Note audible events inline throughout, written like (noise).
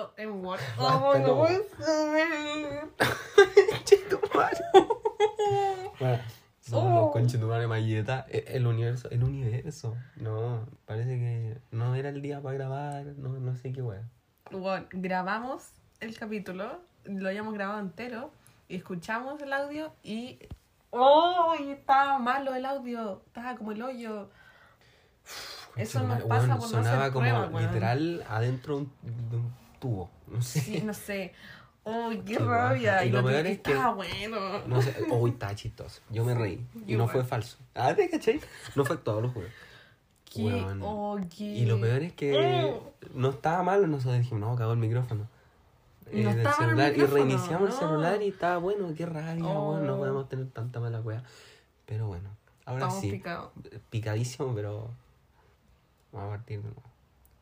video en Word. (laughs) (laughs) Basta, no no. ser. Bueno, somos Oh. los conchetumares malleta. E- El universo, el universo. No, parece que no era el día para grabar. No, no sé qué wea. Bueno, grabamos el capítulo, lo habíamos grabado entero, y escuchamos el audio y. ¡Oh! y Estaba malo el audio, estaba como el hoyo. Eso nos Conchetumare, pasa weón, por no sonaba hacer como pruebas, weón. literal adentro de un, tubo. No sé. Sí, no sé. ¡Uy, qué Qué rabia! baja. Y, lo lo peor que es que- estaba bueno. No sé. Uy, está chistoso. Yo me reí. (laughs) Y no Igual. fue falso. Ah, ¿te cachai? No fue todo, lo juro. ¿Qué? Oh, qué- Y lo peor es que Oh. no estaba malo, nosotros dijimos, no, cagó el micrófono. Eh, No del el celular, micrófono, y reiniciamos el celular y estaba bueno, qué rabia, Oh. weón, no podemos tener tanta mala wea. Pero bueno, ahora Estamos sí, picados. picadísimo, pero vamos a partir de nuevo.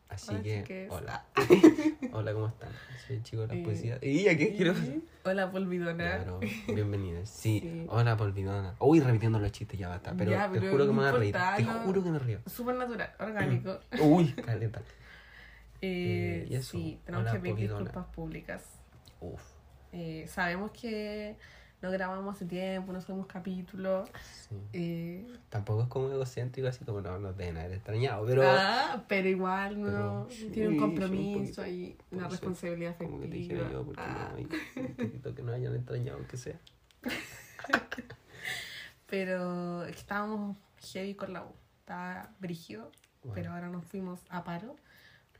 Así que, hola. (laughs) hola, ¿cómo están? Soy el chico de las Eh, poesías. ¿Y a qué quiero? Hola, polvidona. Claro, bienvenidos. (laughs) Sí, Sí. hola, Polvidona. Uy, repitiendo los chistes, ya basta. Pero, Ya, te pero juro que me voy a reír. Te juro que me río. Súper natural, orgánico. (laughs) Uy, caleta. Eh, Eh, y eso, sí, tenemos hola, que pedir disculpas públicas. Uf. Eh, sabemos que no grabamos hace tiempo, no subimos capítulos. Sí. Eh, Tampoco es como egocéntrico, así como no nos deben haber extrañado, pero ah, pero igual no pero tiene un sí, compromiso un y una responsabilidad como que te afectiva. dijera yo, porque Ah, no hay un poquito que no hayan extrañado, aunque sea. (laughs) pero estábamos heavy con la U, estaba brígido, Bueno. pero ahora nos fuimos a paro,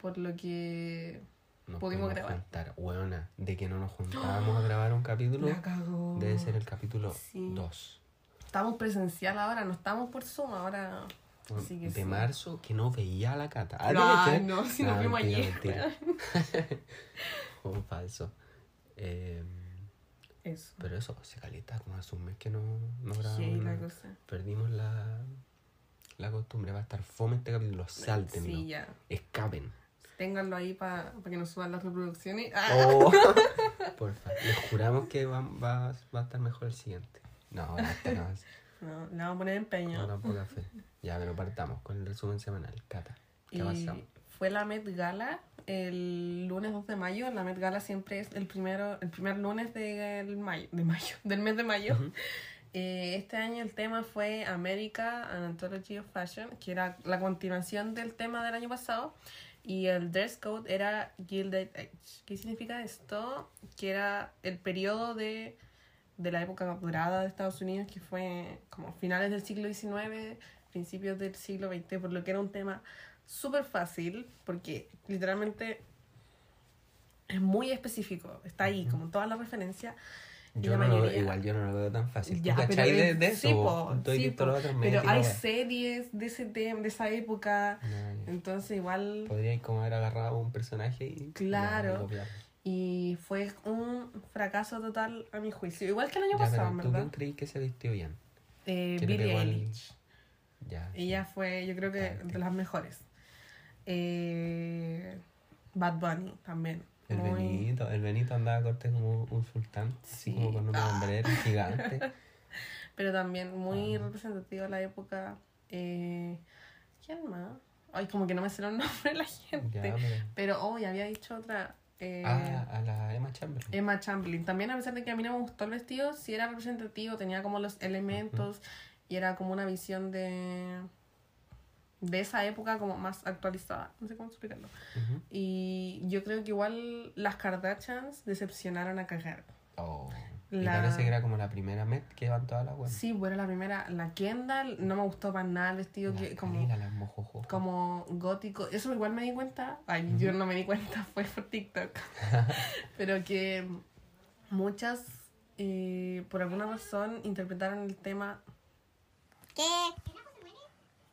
por lo que Nos Pudimos grabar. juntar. Weona, de que no nos juntábamos a grabar un capítulo, la cagó. debe ser el capítulo Sí. 2. Estamos presencial ahora, no estamos por Zoom ahora. Así que de sí. marzo que no veía a la cata. Ah, No, no, si nos Ah, vimos ayer. (laughs) (laughs) Un falso. Eh, Eso. pero eso, se calita como hace un mes que no, no grabamos. Heavy la cosa. Perdimos la, la costumbre. Va a estar fome este capítulo. Sáltenlo. Sí, ya. Escapen. Ténganlo ahí para que nos suban las reproducciones. (laughs) Oh, (laughs) porfa. Les juramos que va, va, va a estar mejor el siguiente. No, basta, no. No, le vamos a poner empeño. No, no, poca fe. Ya, pero partamos con el resumen semanal. Cata, ¿qué pasado? fue la Met Gala el lunes 2 de mayo. La Met Gala siempre es el primero el primer lunes del mayo, de mayo, (laughs) del mes de mayo. Ujú. Eh, este año el tema fue America, An Anthology of Fashion, que era la continuación del tema del año pasado. Y el dress code era Gilded Age. ¿Qué significa esto? Que era el periodo de, de la época dorada de Estados Unidos, que fue como finales del siglo XIX, principios del siglo XX, por lo que era un tema súper fácil, porque literalmente es muy específico. Está ahí, como toda la referencia. Yo la no lo igual yo no lo veo tan fácil. Ya, ¿Tú cachai de, es- de eso? sí, po, Tú sí, Pero hay series de ese tema, de esa época. No, ya. Entonces igual... Podríais como haber agarrado un personaje y... Claro. y fue un fracaso total a mi juicio. Igual que el año Ya, pasado, pero ¿Tú verdad. quién creí que se vistió bien? Eh, Billie al- Eilish. Ya. Ella fue, yo creo que, Ah, de las mejores. Eh, Bad Bunny también. El Muy- Benito, el Benito andaba corte como un sultán, así Sí. como con una Ah. bandera gigante. (laughs) Pero también muy Ah. representativa de la época. Eh, ¿Quién más? Ay, como que no me sé los (laughs) nombres de la gente. Ya, pero- Pero hoy había dicho otra. eh, Ah, a la Emma Chamberlain. Emma Chamberlain. También, a pesar de que a mí no me gustó el vestido, sí era representativo, tenía como los elementos y era como una visión de. De esa época como más actualizada. No sé cómo explicarlo. Ujú. Y yo creo que igual las Kardashians decepcionaron a cagar. Oh. Y La- parece que era como la primera Met que iban todas las weas. Sí, bueno, la primera, la Kendall, no me gustó para nada el vestido La que como. Mojojo. como gótico. Eso igual me di cuenta. Ay, yo no me di cuenta, (laughs) fue por TikTok. (laughs) Pero que muchas, eh, por alguna razón, interpretaron el tema. ¿Qué?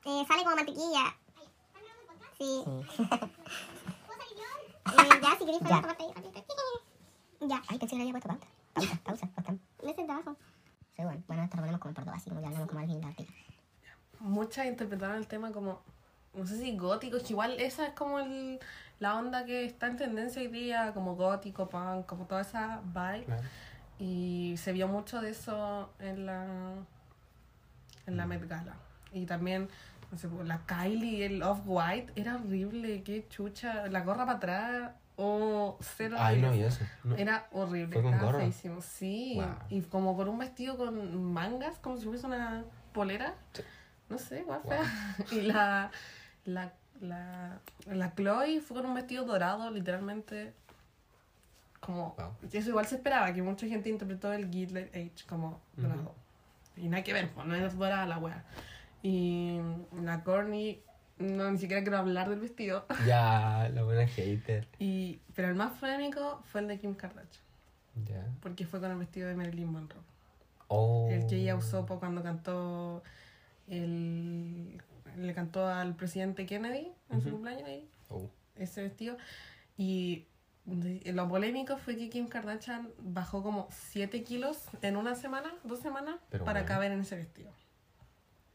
Eh, sale como mantequilla. Sí. (laughs) eh, ya, si queréis esta parte ahí. Ya. Ay, pensé que le había puesto pausa. Pausa, pausa, bastante. Ese es de abajo. Sí, bueno, bueno, esto lo ponemos como por dos, así como ya hablamos como alguien de artista. Muchas interpretaron el tema como. No sé si gótico, es que igual esa es como el, la onda que está en tendencia hoy día, como gótico, punk, como toda esa vibe. Claro. Y se vio mucho de eso en la, en la Met Gala. Y también, no sé, la Kylie, el Off-White, era horrible, qué chucha. La gorra para atrás, Oh, cero Ay, no, y eso. No. Era horrible, ¿Fue con gorro? feísimo. Sí, Wow. y como con un vestido con mangas, como si fuese una polera. Sí. No sé, igual (laughs) Wow. Y la, la, la, la Chloe fue con un vestido dorado, literalmente. Como. Wow. Eso igual se esperaba, que mucha gente interpretó el Gilded Age como dorado. Y nada que ver, pues no es dorada la wea. Y la Courtney, no, ni siquiera quiero hablar del vestido. (laughs) Ya, la buena hater. Y, pero el más polémico fue el de Kim Kardashian. Ya. Porque fue con el vestido de Marilyn Monroe. Oh. El que ella usó cuando cantó el, le cantó al presidente Kennedy en su cumpleaños ahí, Oh. ese vestido. Y lo polémico fue que Kim Kardashian bajó como 7 kilos en una semana, dos semanas, Pero para bueno. caber en ese vestido.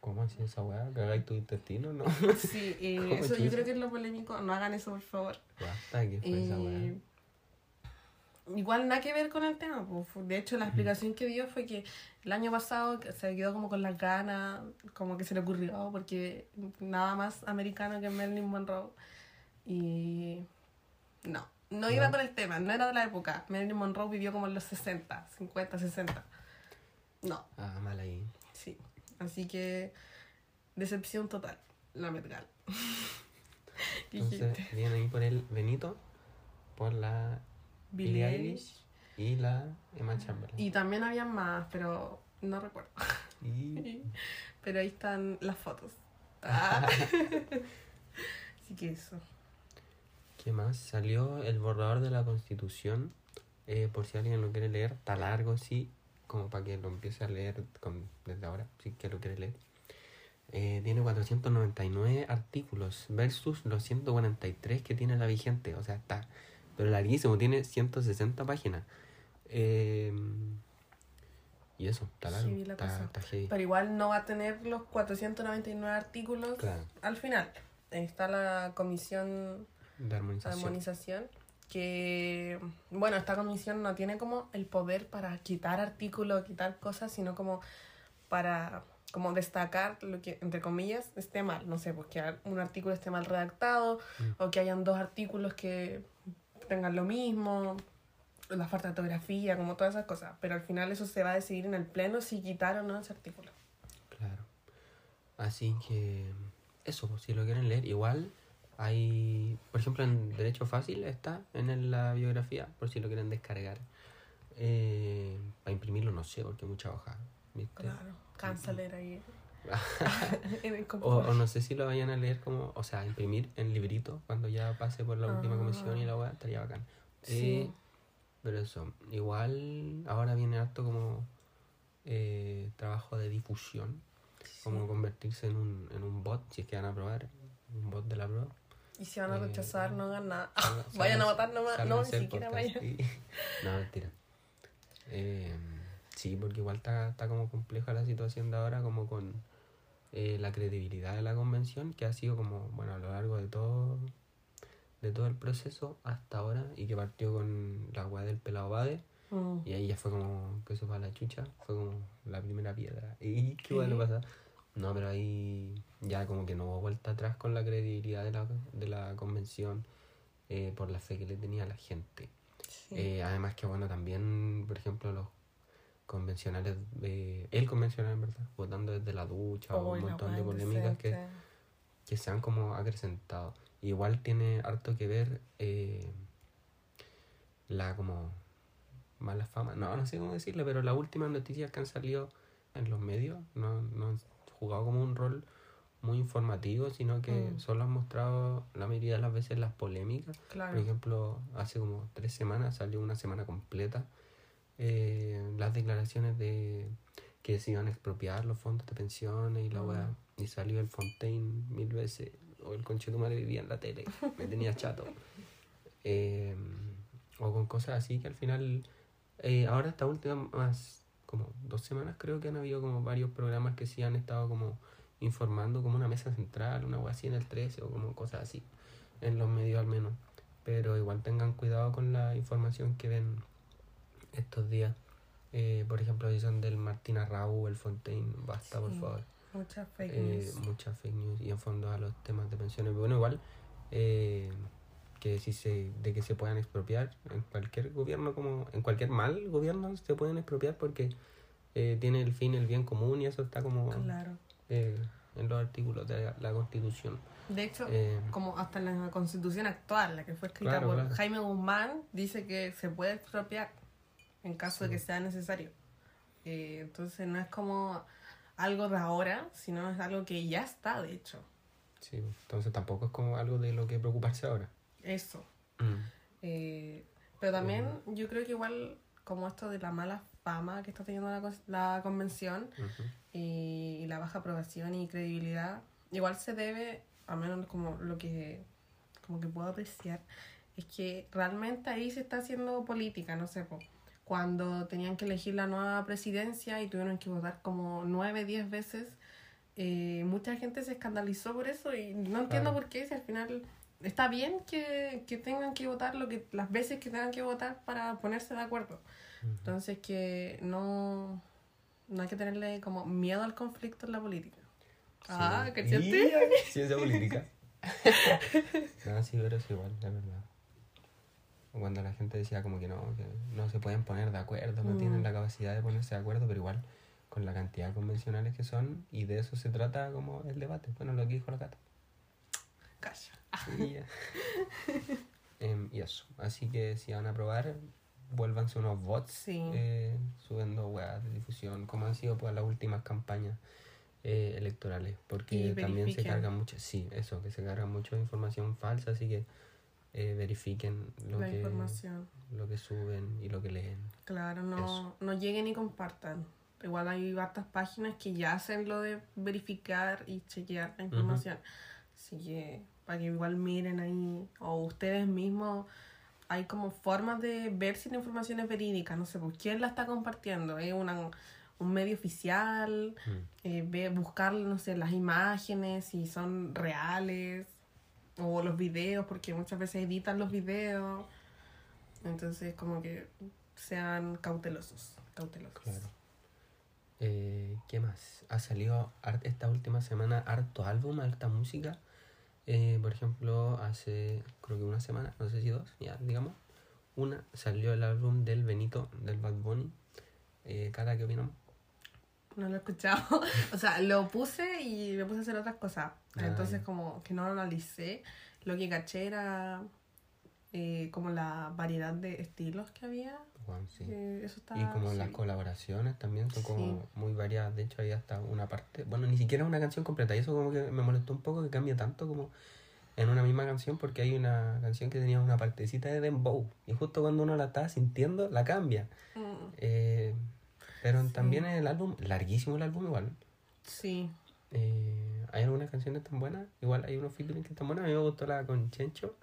¿Cómo así esa weá? ¿Cagáis tu intestino? No. Sí, (laughs) ¿Cómo eso yo creo que es lo polémico. No hagan eso, por favor. Basta, que fue esa weá? Eh, igual nada que ver con el tema. pues, De hecho, la explicación que dio fue que el año pasado se quedó como con las ganas, como que se le ocurrió, porque nada más americano que Marilyn Monroe. Y no, no iba No. con el tema, no era de la época. Marilyn Monroe vivió como en los 60, 50, 60. No, Ah, mal ahí. Sí. Así que decepción total, la Met Gala. (laughs) Entonces, viene ahí por el Benito, por la Billie Eilish. y la Emma Chamberlain. Y también había más, pero no recuerdo. (laughs) Y... (laughs) Pero ahí están las fotos. Ah. Así que eso. ¿Qué más? Salió el borrador de la constitución. eh, por si alguien lo quiere leer, está largo, sí, como para que lo empiece a leer con- desde ahora, si que lo quiere leer. Eh, tiene 499 artículos versus los 143 que tiene la vigente. O sea, está, pero larguísimo, tiene 160 páginas. Eh, y eso, está largo, Sí, la está, está heavy. Pero igual no va a tener los 499 artículos Claro. al final. Está la comisión De de armonización. armonización. Que, bueno, esta comisión no tiene como el poder para quitar artículos, quitar cosas, sino como para como destacar lo que, entre comillas, esté mal. No sé, pues que un artículo esté mal redactado Mm. o que hayan dos artículos que tengan lo mismo, la falta de ortografía, como todas esas cosas. Pero al final eso se va a decidir en el pleno si quitar o no ese artículo. Claro. Así que eso, pues, si lo quieren leer, igual hay, por ejemplo, en Derecho Fácil está en la biografía, por si lo quieren descargar. Eh, para imprimirlo no sé, porque hay mucha hoja. ¿viste? Claro, canceler ahí. (laughs) en el O, o no sé si lo vayan a leer como, o sea, imprimir en librito cuando ya pase por la última Ah. comisión y la weá, estaría bacán. Sí. Eh, pero eso, igual ahora viene harto como eh, trabajo de difusión, como convertirse en un, en un bot, si es que van a probar, un bot de la prueba. Y si van a Eh, rechazar, no hagan nada. (laughs) (laughs) Vayan a votar nomás. No, ni siquiera podcast, vayan. sí. (laughs) No, mentira. Eh, sí, porque igual está, está como compleja la situación de ahora, como con eh, la credibilidad de la convención, que ha sido como, bueno, a lo largo de todo de todo el proceso hasta ahora y que partió con la weá del pelado Bade Mm. y ahí ya fue como que eso fue a la chucha, fue como la primera piedra. ¿Y qué ¿Qué? pasa? No, pero ahí ya como que no hubo vuelta atrás con la credibilidad de la, de la convención eh, por la fe que le tenía la gente. Sí. Eh, además que bueno, también, por ejemplo, los convencionales, eh, el convencional en verdad, votando desde la ducha o un montón de polémicas que, que se han como acrecentado. Igual tiene harto que ver eh, la como mala fama, no, no sé cómo decirlo, pero las últimas noticias que han salido en los medios no, no jugado como un rol muy informativo, sino que Mm. solo han mostrado la mayoría de las veces las polémicas. Claro. Por ejemplo, hace como tres semanas salió una semana completa eh, las declaraciones de que se iban a expropiar los fondos de pensiones y la Mm. weá. Y salió el Fontaine mil veces. O el conchetumare vivía en la tele. (laughs) Me tenía chato. Eh, o con cosas así que al final. eh, ahora, esta última más como dos semanas, creo que han habido como varios programas que sí han estado como informando, como una mesa central, una weá así en el 13 o como cosas así. En los medios al menos. Pero igual tengan cuidado con la información que ven estos días. Eh, por ejemplo, si son del Martín Arrau, el Fontaine, basta por favor. Muchas fake Eh, news. muchas fake news y en fondo a los temas de pensiones. Bueno, igual, eh, que si se, de que se puedan expropiar en cualquier gobierno, como en cualquier mal gobierno se pueden expropiar porque eh, tiene el fin el bien común y eso está como Claro. eh, en los artículos de la, la Constitución. De hecho, Eh, como hasta en la constitución actual, la que fue escrita Claro, por claro. Jaime Guzmán, dice que se puede expropiar en caso de que sea necesario. Entonces no es como algo de ahora, sino es algo que ya está, de hecho. Sí, entonces tampoco es como algo de lo que preocuparse ahora. Eso. Mm, Eh, pero también yo creo que igual como esto de la mala fama que está teniendo la, la convención ujú. y, la baja aprobación y credibilidad, igual se debe, al menos como lo que, como que puedo apreciar, es que realmente ahí se está haciendo política, no sé, po, cuando tenían que elegir la nueva presidencia y tuvieron que votar como nueve, diez veces, eh, mucha gente se escandalizó por eso y no entiendo Claro. por qué, si al final está bien que, que tengan que votar lo que las veces que tengan que votar para ponerse de acuerdo. Entonces que no, no hay que tenerle como miedo al conflicto en la política. Ah, Sí. ¿cachaste? Y- Ciencia política. (laughs) no, sí, pero es igual, la verdad. Cuando la gente decía como que no, que no se pueden poner de acuerdo, no Mm. tienen la capacidad de ponerse de acuerdo, pero igual con la cantidad de convencionales que son, y de eso se trata como el debate. Bueno, lo que dijo la Cata. Y, ya. (laughs) Em, y eso. Así que si van a probar, vuélvanse unos bots Sí. eh, subiendo weas de difusión, como han sido pues las últimas campañas eh, electorales. Porque también se cargan mucho, sí, eso, que se carga mucho información falsa, así que eh, verifiquen lo la que, información. lo que suben y lo que leen. Claro, no, Eso. no lleguen y compartan. Igual hay hartas páginas que ya hacen lo de verificar y chequear la información. Así que para que igual miren ahí, o ustedes mismos, hay como formas de ver si la información es verídica. No sé, pues, ¿quién la está compartiendo? ¿Es una, un medio oficial? Mm. Eh, ve, buscar, no sé, las imágenes, si son reales, o los videos, porque muchas veces editan los videos. Entonces, como que sean cautelosos. Cautelosos. Claro. Eh, ¿Qué más? Ha salido esta última semana harto álbum, harta música. Eh, por ejemplo, hace creo que una semana, no sé si dos, ya digamos. Una salió el álbum del Benito, del Bad Bunny. Eh, Cata, ¿qué opinamos? No lo he escuchado. (laughs) o sea, lo puse y me puse a hacer otras cosas. Ah, Entonces, ya. como que no lo analicé. Lo que caché era eh, como la variedad de estilos que había. Juan, sí. Eh, eso está Y como las sí. colaboraciones también son como Sí. muy variadas. De hecho, hay hasta una parte. Bueno, ni siquiera una canción completa. Y eso como que me molestó un poco que cambie tanto como en una misma canción. Porque hay una canción que tenía una partecita de Dembow. Y justo cuando uno la está sintiendo, la cambia. Mm, Eh, pero también en el álbum, larguísimo el álbum igual. sí. Eh, hay algunas canciones tan buenas. Igual hay unos featuring que están buenos. A mí me gustó la con Chencho.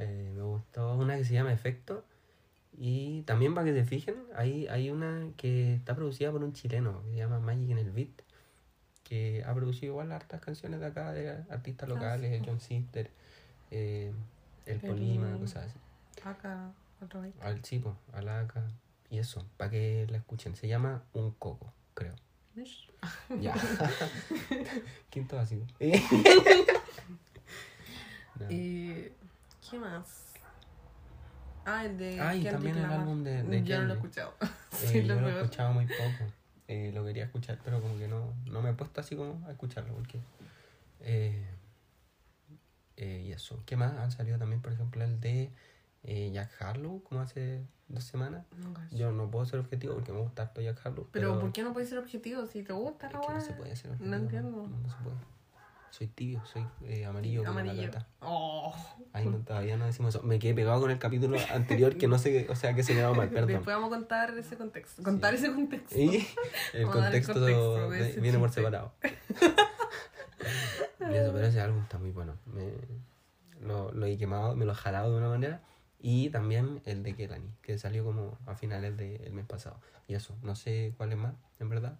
Eh, me gustó una que se llama Efecto. Y también para que se fijen, hay, hay una que está producida por un chileno que se llama Magic en el Beat. Que ha producido igual hartas canciones de acá, de artistas Ah, locales, sí. John Sister, eh, El Polima, cosas así. Acá, otro vez. Al chipo, Alaca. Y eso, para que la escuchen. Se llama Un Coco, creo. (laughs) Ya. (laughs) Quinto básico. (laughs) No. Eh, ¿Qué más? Ah, el de. Ah, y Kendrick también el Lamar. álbum de- de Yo no lo he Kendrick. escuchado. (laughs) Eh, sí, yo lo lo he peor. escuchado muy poco. Eh, lo quería escuchar, pero como que no, no me he puesto así como a escucharlo. Porque, eh, eh, y eso. ¿Qué más? Han salido también, por ejemplo, el de eh, Jack Harlow, como hace dos semanas. No, cacho. Yo no puedo ser objetivo porque me gusta harto Jack Harlow. Pero, ¿por qué no puedes ser objetivo si te gusta Es la que no weá? se puede ser No objetivo. entiendo. No, no se puede. Soy tibio, soy eh, amarillo. como la lata. Oh. Ay, no, todavía no decimos eso. Me quedé pegado con el capítulo anterior que no sé, o sea, que se quedó mal, perdón. Después vamos a contar ese contexto. Contar ese contexto. Y el Vamos contexto, contexto de de- viene por separado. (laughs) Y eso, pero ese álbum está muy bueno. Me, lo, lo he quemado, me lo he jalado de una manera. Y también el de Kelani, que salió como a finales del mes pasado. Y eso, no sé cuál es más, en verdad.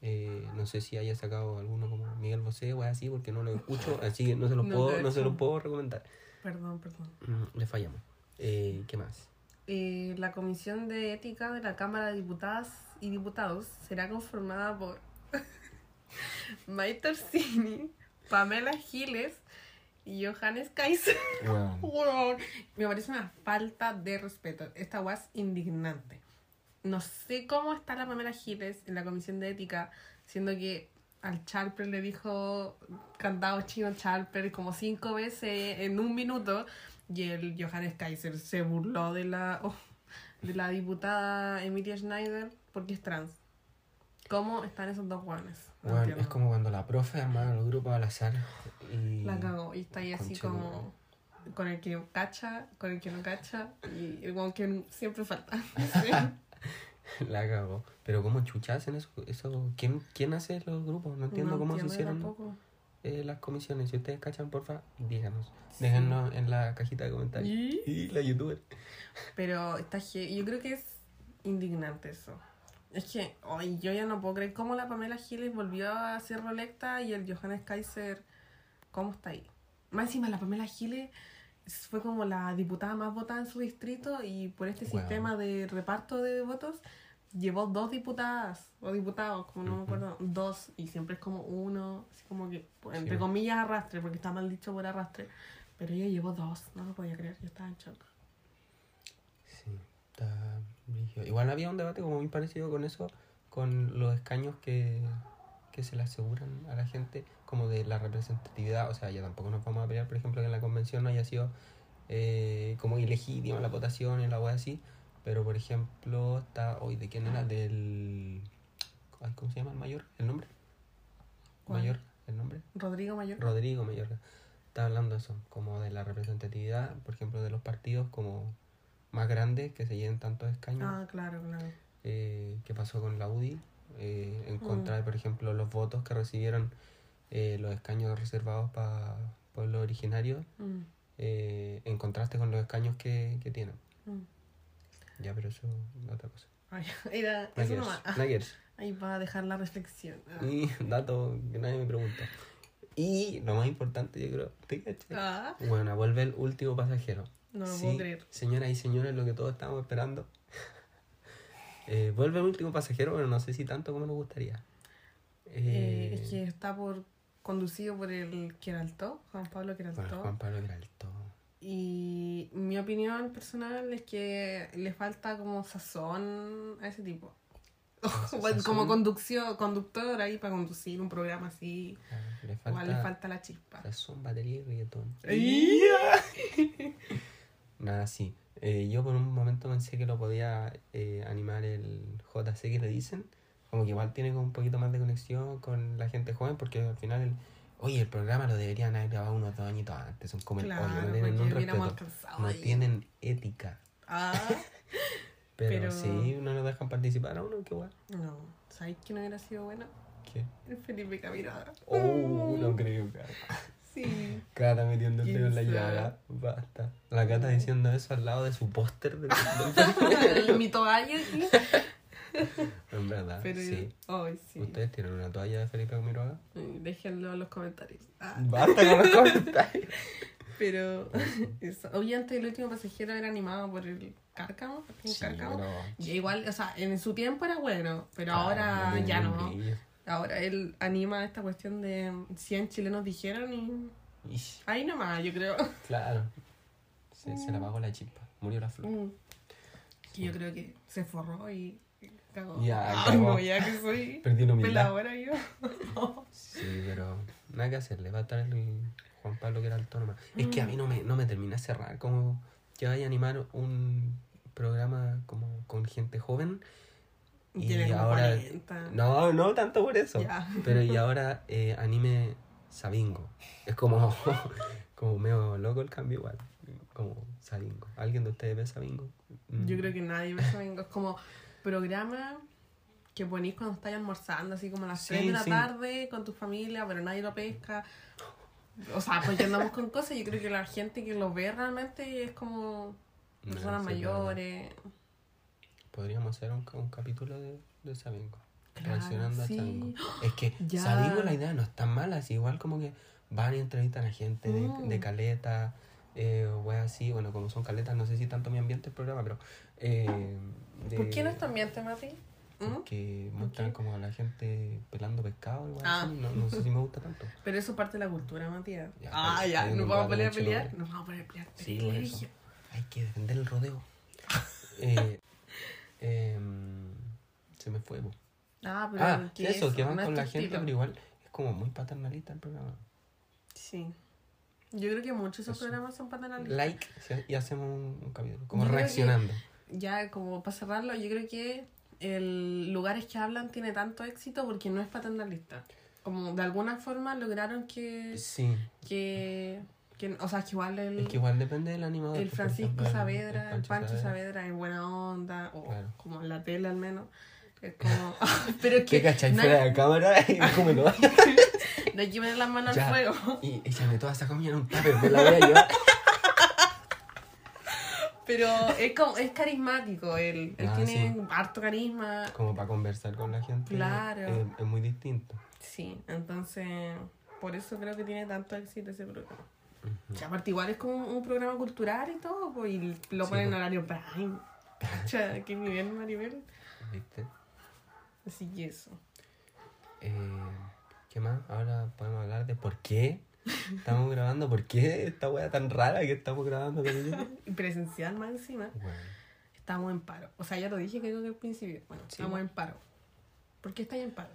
Eh, no sé si haya sacado alguno como Miguel Bosé o así, porque no lo escucho, (laughs) así que no se los, No puedo, no se los puedo recomendar. Perdón, perdón. Mm, Le fallamos. Eh, ¿Qué más? Eh, la Comisión de Ética de la Cámara de Diputadas y Diputados será conformada por (laughs) May Torsini, Pamela Giles y Johannes Kaiser. (laughs) Weón, Me parece una falta de respeto. Esta weá es indignante. No sé cómo está la Pamela Giles en la comisión de ética, siendo que al Charper le dijo cantado chino Charper como cinco veces en un minuto y el Johannes Kaiser se burló de la, oh, de la diputada Emilia Schneider porque es trans. ¿Cómo están esos dos guanes? No Weón, entiendo. es como cuando la profe armaba los grupos al azar y... La cagó y está ahí así como con el que cacha, con el que no cacha y el guan que siempre falta. (laughs) Sí. (laughs) La cagó. Pero ¿cómo chucha hacen eso? eso ¿quién, ¿Quién hace los grupos? No entiendo No cómo entiendo se hicieron eh, las comisiones. Si ustedes cachan, porfa, díganos. Sí. En la cajita de comentarios. ¿Y? (laughs) Y la youtuber. Pero está yo creo que es indignante eso. Es que hoy yo ya no puedo creer cómo la Pamela Giles volvió a ser reelecta y el Johannes Kaiser, ¿cómo está ahí? Más encima, la Pamela Giles fue como la diputada más votada en su distrito y por este Wow. sistema de reparto de votos llevó dos diputadas o diputados, como no me acuerdo, dos y siempre es como uno, así como que, pues, entre Sí. comillas, arrastre, porque está mal dicho por arrastre. Pero ella llevó dos, no lo podía creer, yo estaba en shock. Sí, está. Igual había un debate como muy parecido con eso, con los escaños que, que se le aseguran a la gente, como de la representatividad. O sea, ya tampoco nos vamos a pelear, por ejemplo, que en la convención no haya sido eh, como ilegítima la votación y la wea así. Pero, por ejemplo, está hoy, ¿de quién era? Del. ¿Cómo se llama el mayor? ¿El nombre? ¿Cuál? Mayor, ¿el nombre? Rodrigo Mayor. Rodrigo Mayorga. Está hablando eso, como de la representatividad, por ejemplo, de los partidos como más grandes que se lleven tantos escaños. Ah, claro, claro. eh, que pasó con la UDI, eh, en Mm. contra de, por ejemplo, los votos que recibieron eh, los escaños reservados para pueblos originarios, Mm, eh, en contraste con los escaños que, que tienen. mm. Ya, pero eso es otra cosa. Ay, (laughs) era eso. Ah. (laughs) Ahí va a dejar la reflexión. Ah. Y (laughs) dato que nadie me pregunta. Y lo más importante, yo creo. Ah, Bueno, vuelve el último pasajero. no lo Sí, puedo creer. Señoras y señores, lo que todos estamos esperando. Eh, vuelve el último pasajero, pero no sé si tanto como nos gustaría. Eh, Eh, es que está por conducido por el Queraltó, Juan Pablo Queraltó. Juan Pablo Gralto. Y mi opinión personal es que le falta como sazón a ese tipo. (laughs) Sazón. como conducción, conductor ahí para conducir un programa así. Claro, le Igual falta, le falta la chispa. sazón, batería y reggaetón. (laughs) Nada, sí. Eh, yo por un momento pensé que lo podía eh, animar el JC que le dicen. Como que igual tiene como un poquito más de conexión con la gente joven, porque al final, el, oye, el programa lo deberían haber grabado unos dos añitos antes. Son como el Claro, hoyo, no tienen un respeto. No ahí. tienen ética. Ah, (laughs) Pero, Pero- sí, no nos dejan participar a uno, qué guay. no. ¿Sabéis que no hubiera sido bueno? ¿Qué? El Felipe Camirada. Oh, no creo, cara. Sí. Cata metiendo el dedo en la ¿Quién llaga. Basta. La Cata diciendo eso al lado de su póster (laughs) del, del Mi toalla aquí. (laughs) En verdad, Pero, sí. ¿Ustedes tienen una toalla de Felipe Camiroaga? Ay, Déjenlo en los comentarios. Ah, Basta con los (laughs) comentarios. pero, eso. obviamente el último pasajero era animado por el Cárcamo. ¿el Sí, Cárcamo? Y igual, o sea, en su tiempo era bueno, pero ahora ya no. brillo. Ahora él anima esta cuestión de 100 chilenos dijeron y Ish, ahí nomás, yo creo. claro. Se, se le apagó la chispa. Murió la flor. Mm. Yo creo que se forró y cagó. Ya, (laughs) Ah, cagó. no, ya que soy Perdí la humildad. peladora yo. (laughs) Sí, pero nada que hacerle. Va a estar el Juan Pablo que era autónoma. Es que a Mm. mí no me, no me termina de cerrar. Como que vaya a animar un programa como con gente joven. Y como ahora. 40. No, no tanto por eso. (laughs) Pero y ahora eh, anime Sabingo. Es como, como medio loco el cambio igual. Como Sabingo. ¿Alguien de ustedes ve Sabingo? Mm. Yo creo que nadie ve eso. Es como programa que ponís cuando estáis almorzando, así como a las Sí, 3 de la sí. tarde con tu familia, pero nadie lo pesca. O sea, pues ya andamos con cosas. Yo creo que la gente que lo ve realmente es como No, personas sí, es mayores. Podríamos hacer un, un capítulo de, de. Claro, reaccionando a Sabingo. Es que (gasps) Ya. Sabingo la idea no es tan mala, así igual como que van y entrevistan a gente de, Mm. de caleta, eh, o así, bueno, como son caletas, no sé si tanto mi ambiente el programa, pero... Eh, de- ¿Por qué no es tu ambiente, Mati? Porque muestran como a la gente pelando pescado o algo Ah. así. No, no sé si me gusta tanto. (laughs) Pero eso es parte de la cultura, Matías. Ya, ah, ya, nos vamos a pelear. lugar. Nos vamos a poner a pelear. Sí, por eso. Hay que defender el rodeo. (laughs) eh, em, se me fue, po. Ah, pero Ah, ¿qué eso, es que van con la gente, pero igual es como muy paternalista el programa. Sí. Yo creo que muchos de esos Eso. programas son paternalistas. Like y hacemos un, un capítulo, como Yo creo que- reaccionando. Ya, como para cerrarlo, yo creo que el Lugares que hablan tiene tanto éxito porque no es paternalista. Como de alguna forma lograron que. Sí, que, que o sea, que igual el, es que igual depende del animador. el Francisco ejemplo, Saavedra, el Pancho Saavedra es buena onda, o Claro. como en la tele al menos. Es como. (laughs) pero es ¿Qué que. cachai no, fuera de cámara? Y (laughs) cómelo. (laughs) no hay que poner las manos Ya. al fuego. Y échame toda esa comida en un tupper, me la voy a llevar. (laughs) Pero es como, es carismático, él, él Ah, tiene sí. harto carisma. Como para conversar con la gente. Claro. Es, es muy distinto. Sí, entonces por eso creo que tiene tanto éxito ese programa. Y aparte igual es como un, un programa cultural y todo, pues, y lo Sí, ponen en pues. horario prime. Cacha, (laughs) qué nivel, Maribel. ¿Viste? Así que eso. Eh, ¿Qué más? Ahora podemos hablar de por qué estamos (laughs) grabando. ¿Por qué esta wea tan rara que estamos grabando? Y presencial más encima, Bueno, estamos en paro. O sea, ya lo dije creo que al principio. Bueno, Sí. estamos en paro. ¿Por qué estáis en paro?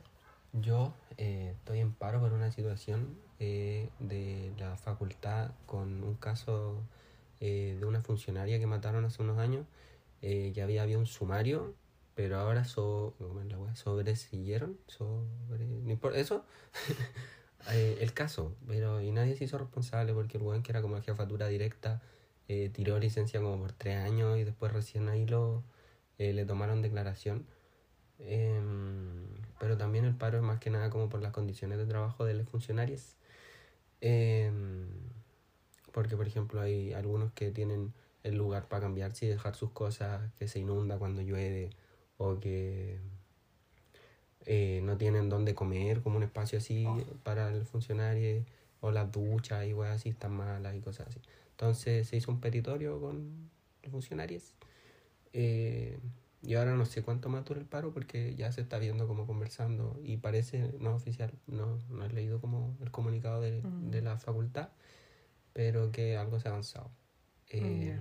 yo eh, estoy en paro por una situación eh, de la facultad con un caso eh, de una funcionaria que mataron hace unos años. Ya había un sumario, pero ahora so, ¿cómo es la sobresiguieron, sobre, no importa, eso, (laughs) eh, el caso, pero y nadie se hizo responsable porque el weón que era como la jefatura directa eh, tiró licencia como por tres años y después recién ahí lo eh, le tomaron declaración. Em, pero también el paro es más que nada como por las condiciones de trabajo de los funcionarios. Em, porque, por ejemplo, hay algunos que tienen el lugar para cambiarse y dejar sus cosas, que se inunda cuando llueve, o que eh, no tienen dónde comer, como un espacio así para el funcionario, o las duchas y weas así están malas y cosas así. Entonces se hizo un petitorio con los funcionarios. Eh, y ahora no sé cuánto más dura el paro porque ya se está viendo como conversando y parece no oficial, no, no he leído como el comunicado de, Mm. de la facultad, pero que algo se ha avanzado. Eh,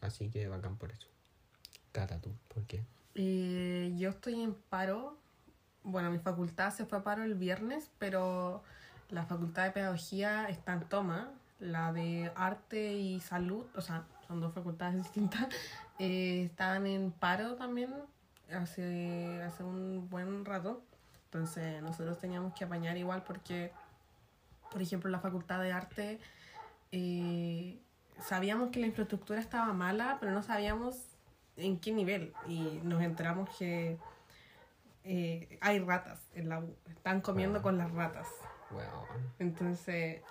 Así que bacán por eso. Cata tú, ¿por qué? Eh, yo estoy en paro. Bueno, mi facultad se fue a paro el viernes, pero la facultad de pedagogía está en toma. La de arte y salud, o sea, son dos facultades (laughs) distintas, eh, están en paro también hace, hace un buen rato. Entonces nosotros teníamos que apañar igual porque, por ejemplo, la facultad de arte eh, sabíamos que la infraestructura estaba mala, pero no sabíamos en qué nivel. Y nos enteramos que eh, hay ratas en la U. Están comiendo Ah. con las ratas. Bueno, Entonces,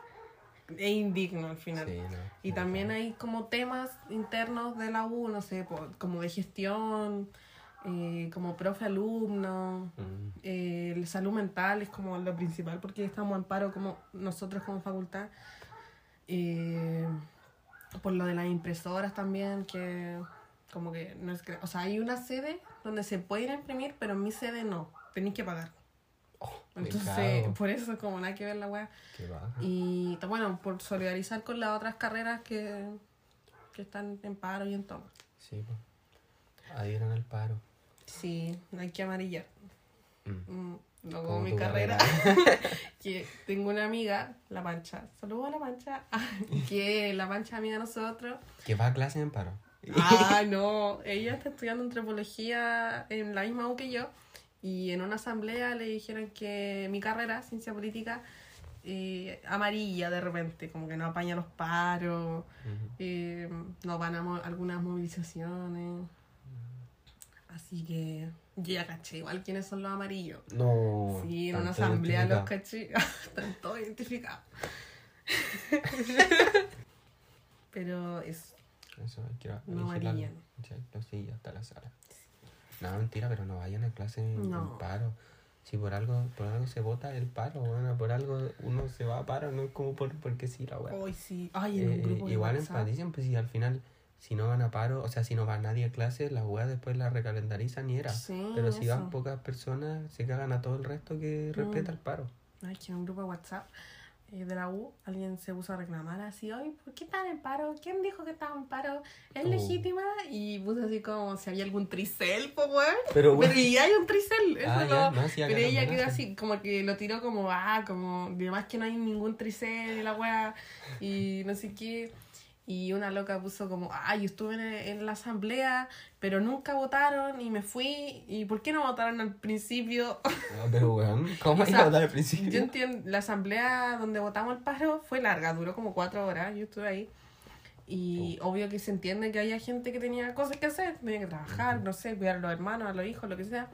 es indigno al final. sí, no. Y no, también no. hay como temas internos de la U, no sé, como de gestión, eh, como profe alumno, Mm, eh, salud mental es como lo principal porque estamos en paro como nosotros como facultad. Eh, por lo de las impresoras también, que como que no es que, o sea, hay una sede donde se pueden imprimir, pero en mi sede no, tenéis que pagar. me Entonces, cago. por eso como nada que ver la weá. Y bueno, por solidarizar con las otras carreras que, que están en paro y en toma. Sí, pues. Adhieran al paro. Sí, no hay que amarillar. Mm. Mm, no Como como mi carrera. (laughs) que tengo una amiga, La Pancha. Saludos a La Pancha. (laughs) que La Pancha amiga de nosotros. Que va a clase en paro. Ah, (laughs) no. Ella está estudiando antropología en la misma U que yo. Y en una asamblea le dijeron que mi carrera, ciencia política, eh, amarilla de repente, como que no apaña los paros, Ujú. eh, no van a mo- algunas movilizaciones. Así que yo ya caché igual quiénes son los amarillos. No. Sí, en una asamblea los caché. (laughs) Están todos identificados. (laughs) Pero es. Eso hay que No vigilarlo. varían. Sí, lo sigue hasta la sala. No, mentira, pero no vayan a clase en, No. en paro. Si por algo, por algo se vota el paro, bueno, por algo uno se va a paro, no es como por, porque sí la weá. Hoy sí. Ay, en un Eh, grupo de igual WhatsApp. empaticen, pues si al final si no van a paro, o sea, si no va nadie a clase, las weas después las recalendarizan y era. Sí, Pero si van pocas personas, se cagan a todo el resto que respeta el paro. Ay, que un grupo de WhatsApp de la U alguien se puso a reclamar así, hoy, ¿por qué están en paro? ¿Quién dijo que estaba en paro? ¿Es Oh. legítima? Y puso así como si había algún tricel, pues weón. Pero, weón. Pero y hay un tricel, eso Ah, no- ya, no, sí, Pero ella quedó así, como que lo tiró como, ah, como, además que no hay ningún tricel la weá, y no sé qué. Y una loca puso como, ay, yo estuve en, en la asamblea, pero nunca votaron y me fui. ¿Y por qué no votaron al principio? No, pero weón, (laughs) ¿cómo iba a votar al principio? Yo entiendo, la asamblea donde votamos el paro fue larga, duró como cuatro horas, yo estuve ahí. Y obvio que se entiende que había gente que tenía cosas que hacer, tenía que trabajar, no sé, cuidar a los hermanos, a los hijos, lo que sea.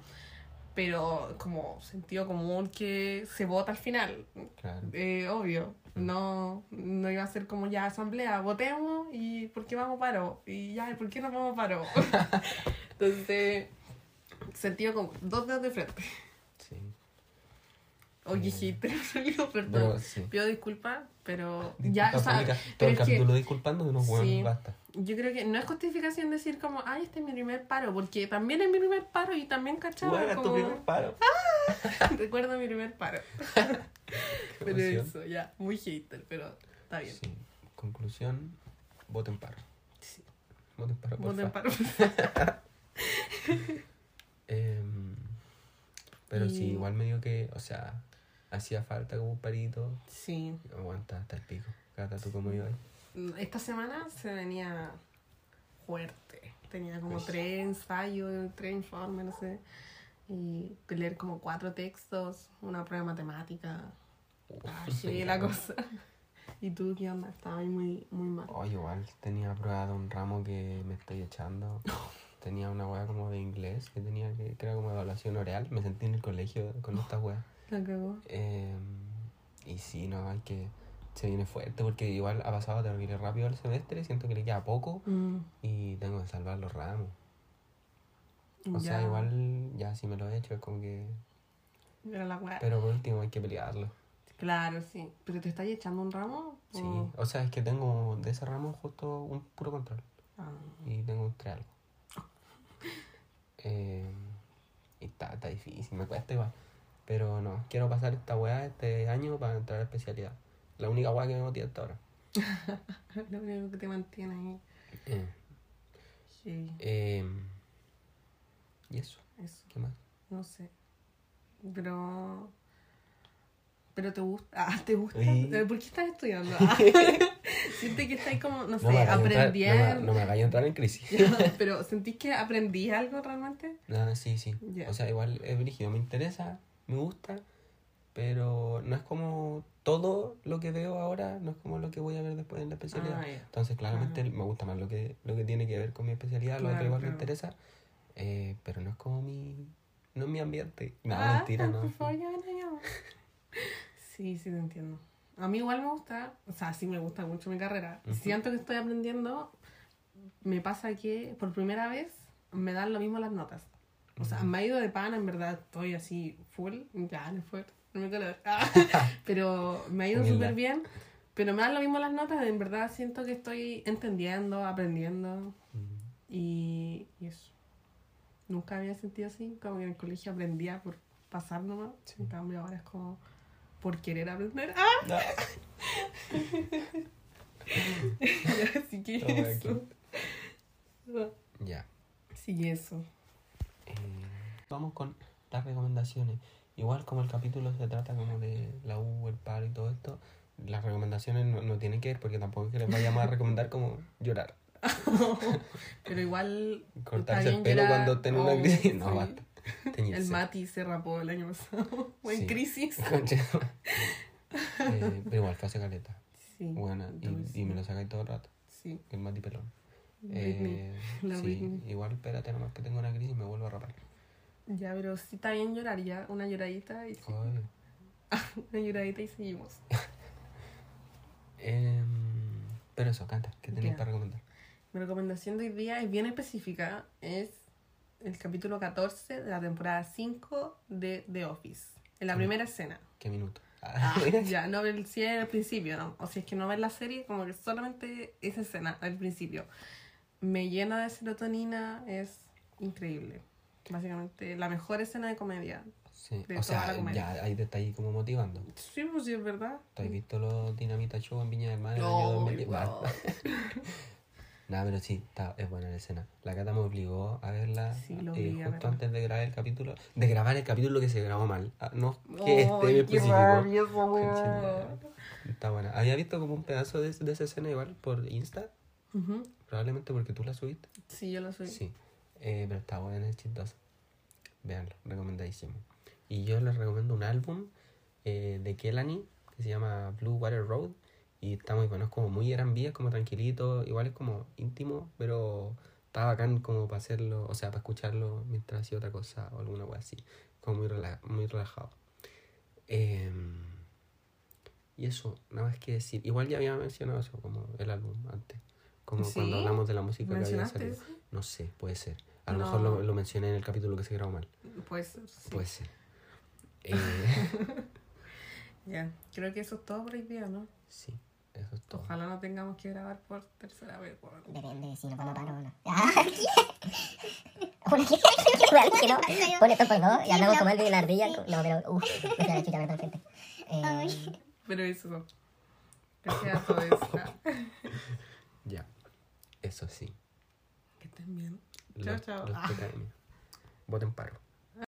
Pero como sentido común que se vota al final, Claro. eh, obvio. No, no iba a ser como ya asamblea, votemos y ¿por qué vamos paro? Y ya, ¿por qué no vamos paro? (laughs) Entonces, sentido como dos dedos de frente. Sí. (laughs) Oye, salió, perdón. Pero sí. Pido disculpas, pero Disculpa ya, o sea, pública. Todo el capítulo disculpando de unos weones, Sí. basta. yo creo que no es justificación decir como, ay, este es mi primer paro, porque también es mi primer paro y también cachaba Weón, es tu como, primer paro. (laughs) recuerdo mi primer paro. (laughs) pero eso, ya, muy hater, pero está bien. Sí. Conclusión, voten paro. Sí. Voten paro, por Voten paro. Em, pero sí, igual medio que, o sea, hacía falta como un parito. Sí. Aguanta hasta el pico. Cata, tú como yo. Esta semana se venía fuerte. Tenía como Uy. tres ensayos, tres informes, no sé. Y leer como cuatro textos, una prueba de matemática. Ah, sí, la cosa. ¿Y tú qué onda? Estaba ahí muy, muy mal. Oh, igual tenía prueba de un ramo que me estoy echando. (laughs) Tenía una wea como de inglés que tenía que, que era como evaluación oral. Me sentí en el colegio con esta wea. La cagó. Eh, y sí, no, hay que. Se viene fuerte porque igual ha pasado terrible rápido el semestre. Siento que le queda poco Mm, y tengo que salvar los ramos. O ya. sea, igual ya si me lo he hecho es como que. La. Pero por último hay que pelearlo. Claro, sí. ¿Pero te estás echando un ramo? Sí. O- O sea, es que tengo de ese ramo justo un puro control. Ah, Y tengo un tres algo. (laughs) Eh, y está, está difícil, me cuesta igual. Pero no, quiero pasar esta weá este año para entrar a especialidad. La única weá que me motiva hasta ahora. (laughs) lo único que te mantiene ahí. Eh, Sí, eh, y eso, eso. ¿qué más? No sé. Pero. Pero te gusta. (laughs) Ah, ¿te gusta? Sí. ¿Por qué estás estudiando? (laughs) Ah, Siente que estás como, no sé, No no, aprendiendo. me, no me hagáis entrar en crisis. Pero ¿sentís que aprendí algo realmente? Ah, sí, sí. Ya. O sea, igual es brígido, me interesa, me gusta, pero no es como todo lo que veo ahora, no es como lo que voy a ver después en la especialidad. Ah. Entonces, claramente me gusta más lo que, lo que tiene que ver con mi especialidad, lo Claro, otro igual me claro. interesa, eh, pero no es como mi, no es mi ambiente. No, Ah, mentira, no. Por favor, ya. Sí, sí, te entiendo. A mí igual me gusta, o sea, sí me gusta mucho mi carrera. Siento que estoy aprendiendo. Me pasa que por primera vez me dan lo mismo las notas. O sea, me ha ido de pan, en verdad, estoy así full. Ya, no fue. No me color. Ah, (laughs) pero me ha ido súper bien. Pero me dan lo mismo las notas, en verdad siento que estoy entendiendo, aprendiendo. Y, y eso. Nunca había sentido así, como que en el colegio aprendía por pasar nomás. En cambio ahora es como por querer aprender. ¡Ah! no. (laughs) Así que eso. Ya. Sí, eso. Eh, vamos con las recomendaciones. Igual como el capítulo se trata como de la U, el paro y todo esto, las recomendaciones no, no tienen que ver porque tampoco es que les vayamos a recomendar como llorar, (laughs) Pero igual. cortarse el pelo llorar. cuando estén en una Oh, crisis. No, sí. basta. El. Mati se rapó el año pasado. (laughs) o en Sí. crisis. (laughs) Eh, pero igual fue hace caleta. Sí. Buena. Y, y me lo sacáis todo el rato. Sí. El Mati pelón. Eh, (laughs) La sí, Britney. igual espérate nomás que tengo una crisis y me vuelvo a rapar. Ya, pero sí está bien llorar ya. Una lloradita y (laughs) una lloradita y seguimos. (laughs) Em, pero eso, canta, ¿qué tenéis Ya. para recomendar? Mi recomendación de hoy día es bien específica. Es el capítulo 14 de la temporada 5 de The Office. En la primera escena. ¿Qué minuto? Ah, ya, no ver si es al principio, ¿no? O si es que no ver la serie, como que solamente esa escena al principio. Me llena de serotonina, es increíble. Básicamente, la mejor escena de comedia. Sí. De O toda la sea, comedia. ya ahí te está ahí como motivando. Sí, pues sí, es verdad. ¿Tú has visto los Dinamita Show en Viña del Mar en el No, año 2010? no. (laughs) Nada, pero sí, está, es buena la escena. La Cata me obligó a verla Sí, lo eh, obligué a justo verla. antes de grabar el capítulo. De grabar el capítulo que se grabó mal. Ah, no que este en Ay, qué específico. Está buena. Había visto como un pedazo de, de esa escena igual por Insta. Ujú. Probablemente porque tú la subiste. Sí, yo lo soy. Sí. Eh, pero está buena, es chistosa. Veanlo, recomendadísimo. Y yo les recomiendo un álbum eh, de Kelani que se llama Blue Water Road. Y está muy bueno, es como muy R&B, es como tranquilito, igual es como íntimo, pero está bacán como para hacerlo, o sea, para escucharlo mientras hacía otra cosa o alguna cosa así. Como muy, rela- muy relajado. Em, y eso, nada más que decir. Igual ya había mencionado eso, como el álbum antes. Como ¿Sí? cuando hablamos de la música que había ¿Mencionaste salido. eso? No sé, puede ser. A lo No. mejor lo, lo mencioné en el capítulo que se grabó mal. Pues sí. Puede ser. (laughs) Eh, Ya, creo que eso es todo por hoy día, ¿no? sí, eso es todo. Ojalá no tengamos que grabar por tercera vez. weón. Depende de si nos vamos a parar o no. (laughs) Ah. Pone esto por dos y hablamos como el de la ardilla. No, pero, uff, se la chucha, perdón, gente. Eh, Pero eso. Que sea todo eso. Ya, eso sí. Que estén bien. Los, Chao, chao. los TKM. Voten paro.